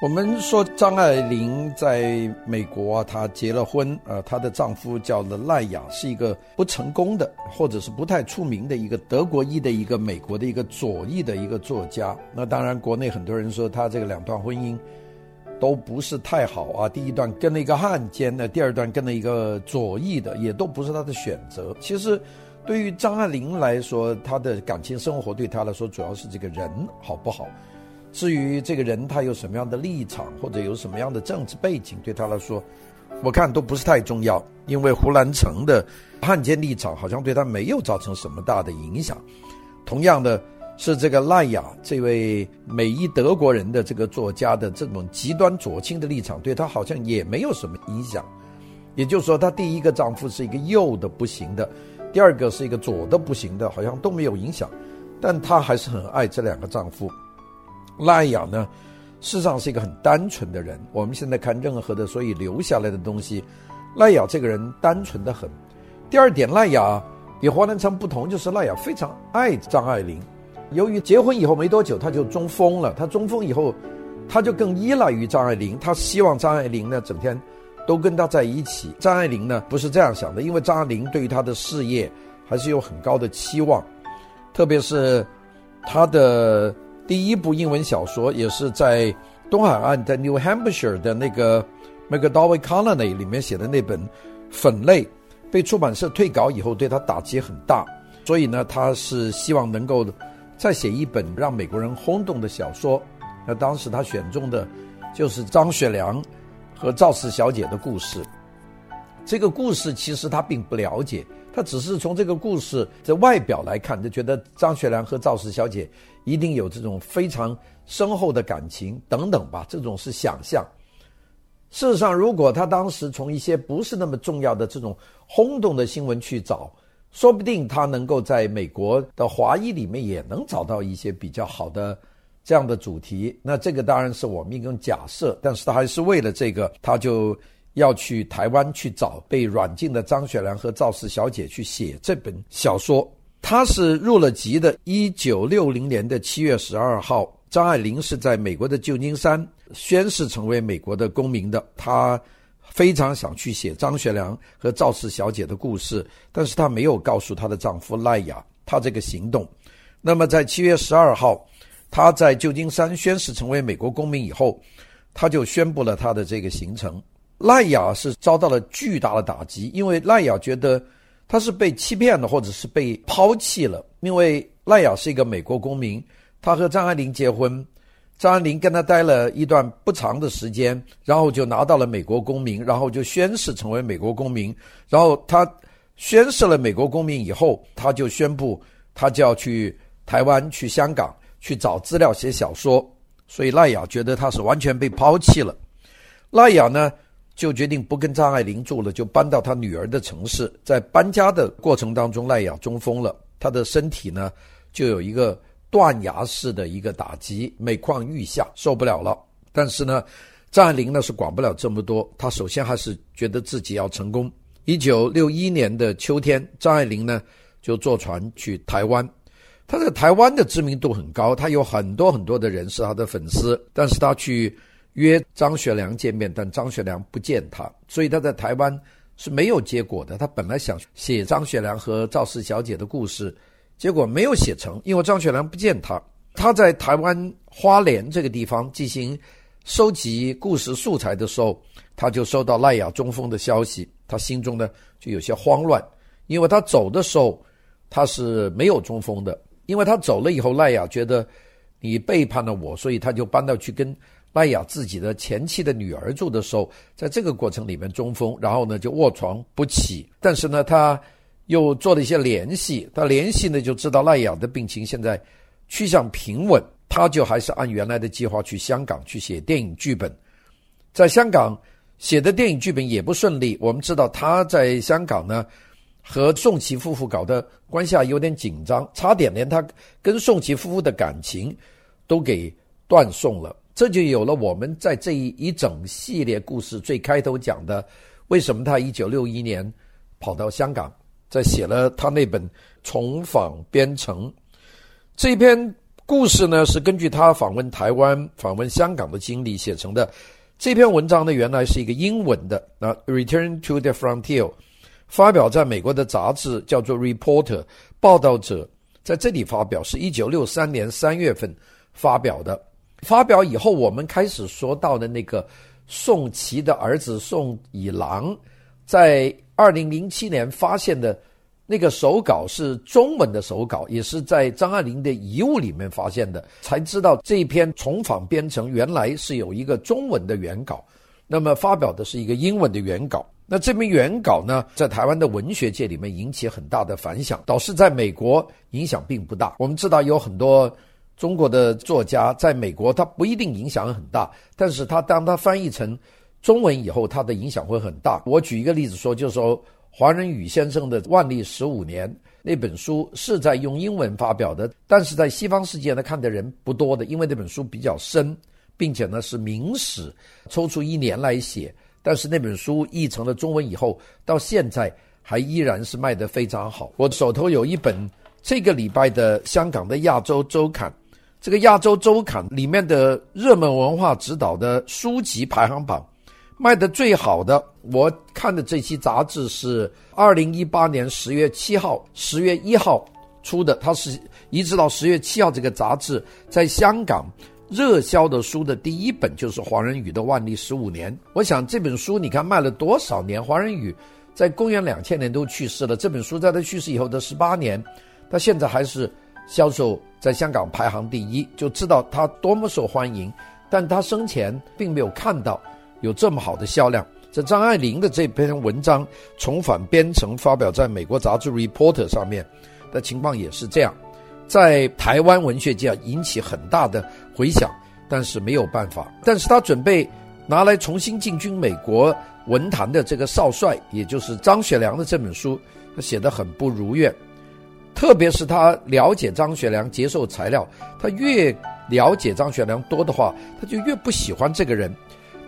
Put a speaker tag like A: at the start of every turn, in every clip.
A: 我们说张爱玲在美国啊，她结了婚，呃，她的丈夫叫了赖雅，是一个不成功的，或者是不太出名的一个德国裔的一个美国的一个左翼的一个作家。那当然，国内很多人说她这个两段婚姻都不是太好啊。第一段跟了一个汉奸的，第二段跟了一个左翼的，也都不是她的选择。其实，对于张爱玲来说，她的感情生活对她来说主要是这个人好不好。至于这个人他有什么样的立场，或者有什么样的政治背景，对他来说，我看都不是太重要。因为胡兰成的汉奸立场好像对他没有造成什么大的影响。同样的是，这个赖雅这位美裔德国人的这个作家的这种极端左倾的立场，对他好像也没有什么影响。也就是说，她第一个丈夫是一个右的不行的，第二个是一个左的不行的，好像都没有影响。但她还是很爱这两个丈夫。赖雅呢，事实上是一个很单纯的人。我们现在看任何的所以留下来的东西，赖雅这个人单纯的很。第二点，赖雅与华兰成不同，就是赖雅非常爱张爱玲。由于结婚以后没多久，他就中风了。他中风以后，他就更依赖于张爱玲。他希望张爱玲呢整天都跟他在一起。张爱玲呢不是这样想的，因为张爱玲对于他的事业还是有很高的期望，特别是他的。第一部英文小说也是在东海岸的 New Hampshire 的那个 McDowell Colony 里面写的那本《粉泪》，被出版社退稿以后，对他打击很大。所以呢，他是希望能够再写一本让美国人轰动的小说。那当时他选中的就是张学良和赵四小姐的故事。这个故事其实他并不了解。他只是从这个故事的外表来看，就觉得张学良和赵氏小姐一定有这种非常深厚的感情等等吧，这种是想象。事实上，如果他当时从一些不是那么重要的这种轰动的新闻去找，说不定他能够在美国的华裔里面也能找到一些比较好的这样的主题。那这个当然是我们一种假设，但是他还是为了这个，他就。要去台湾去找被软禁的张学良和赵氏小姐去写这本小说。他是入了籍的，一九六零年的七月十二号，张爱玲是在美国的旧金山宣誓成为美国的公民的。她非常想去写张学良和赵氏小姐的故事，但是她没有告诉她的丈夫赖雅她这个行动。那么在七月十二号，她在旧金山宣誓成为美国公民以后，她就宣布了她的这个行程。赖雅是遭到了巨大的打击，因为赖雅觉得她是被欺骗了，或者是被抛弃了。因为赖雅是一个美国公民，她和张爱玲结婚，张爱玲跟他待了一段不长的时间，然后就拿到了美国公民，然后就宣誓成为美国公民。然后他宣誓了美国公民以后，他就宣布他就要去台湾、去香港去找资料写小说。所以赖雅觉得他是完全被抛弃了。赖雅呢，就决定不跟张爱玲住了，就搬到他女儿的城市。在搬家的过程当中，赖雅中风了，他的身体呢就有一个断崖式的一个打击，每况愈下，受不了了。但是呢，张爱玲呢是管不了这么多，她首先还是觉得自己要成功。一九六一年的秋天，张爱玲呢就坐船去台湾，她在台湾的知名度很高，她有很多很多的人是她的粉丝，但是她去。约张学良见面，但张学良不见他，所以他在台湾是没有结果的。他本来想写张学良和赵四小姐的故事，结果没有写成，因为张学良不见他。他在台湾花莲这个地方进行收集故事素材的时候，他就收到赖雅中风的消息，他心中呢就有些慌乱，因为他走的时候他是没有中风的，因为他走了以后，赖雅觉得你背叛了我，所以他就搬到去跟。赖雅自己的前妻的女儿住的时候，在这个过程里面中风，然后呢就卧床不起。但是呢，他又做了一些联系，他联系呢就知道赖雅的病情现在趋向平稳，他就还是按原来的计划去香港去写电影剧本。在香港写的电影剧本也不顺利，我们知道他在香港呢和宋琦夫妇搞得关系有点紧张，差点连他跟宋琦夫妇的感情都给断送了。这就有了我们在这一一整系列故事最开头讲的，为什么他一九六一年跑到香港，在写了他那本《重访边城》这篇故事呢是根据他访问台湾、访问香港的经历写成的。这篇文章呢原来是一个英文的，那《Return to the Frontier》发表在美国的杂志叫做《Reporter》，报道者在这里发表，是一九六三年三月份发表的。发表以后，我们开始说到的那个宋琦的儿子宋以郎，在二零零七年发现的那个手稿是中文的手稿，也是在张爱玲的遗物里面发现的，才知道这篇重访编程原来是有一个中文的原稿，那么发表的是一个英文的原稿。那这篇原稿呢，在台湾的文学界里面引起很大的反响，倒是在美国影响并不大。我们知道有很多。中国的作家在美国，他不一定影响很大，但是他当他翻译成中文以后，他的影响会很大。我举一个例子说，就是说黄仁宇先生的《万历十五年》那本书是在用英文发表的，但是在西方世界呢，看的人不多的，因为那本书比较深，并且呢是明史，抽出一年来写。但是那本书译成了中文以后，到现在还依然是卖得非常好。我手头有一本这个礼拜的香港的《亚洲周刊》。这个亚洲周刊里面的热门文化指导的书籍排行榜，卖的最好的，我看的这期杂志是二零一八年十月七号、十月一号出的，它是一直到十月七号，这个杂志在香港热销的书的第一本就是黄仁宇的《万历十五年》。我想这本书你看卖了多少年？黄仁宇在公元两千年都去世了，这本书在他去世以后的十八年，他现在还是。销售在香港排行第一，就知道他多么受欢迎。但他生前并没有看到有这么好的销量。这张爱玲的这篇文章重返编程发表在美国杂志《Reporter》上面的情况也是这样，在台湾文学界引起很大的回响，但是没有办法。但是他准备拿来重新进军美国文坛的这个少帅，也就是张学良的这本书，他写得很不如愿。特别是他了解张学良，接受材料，他越了解张学良多的话，他就越不喜欢这个人。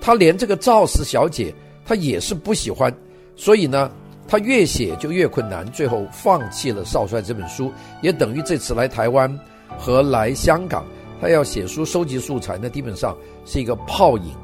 A: 他连这个赵氏小姐，他也是不喜欢。所以呢，他越写就越困难，最后放弃了《少帅》这本书，也等于这次来台湾和来香港，他要写书收集素材，那基本上是一个泡影。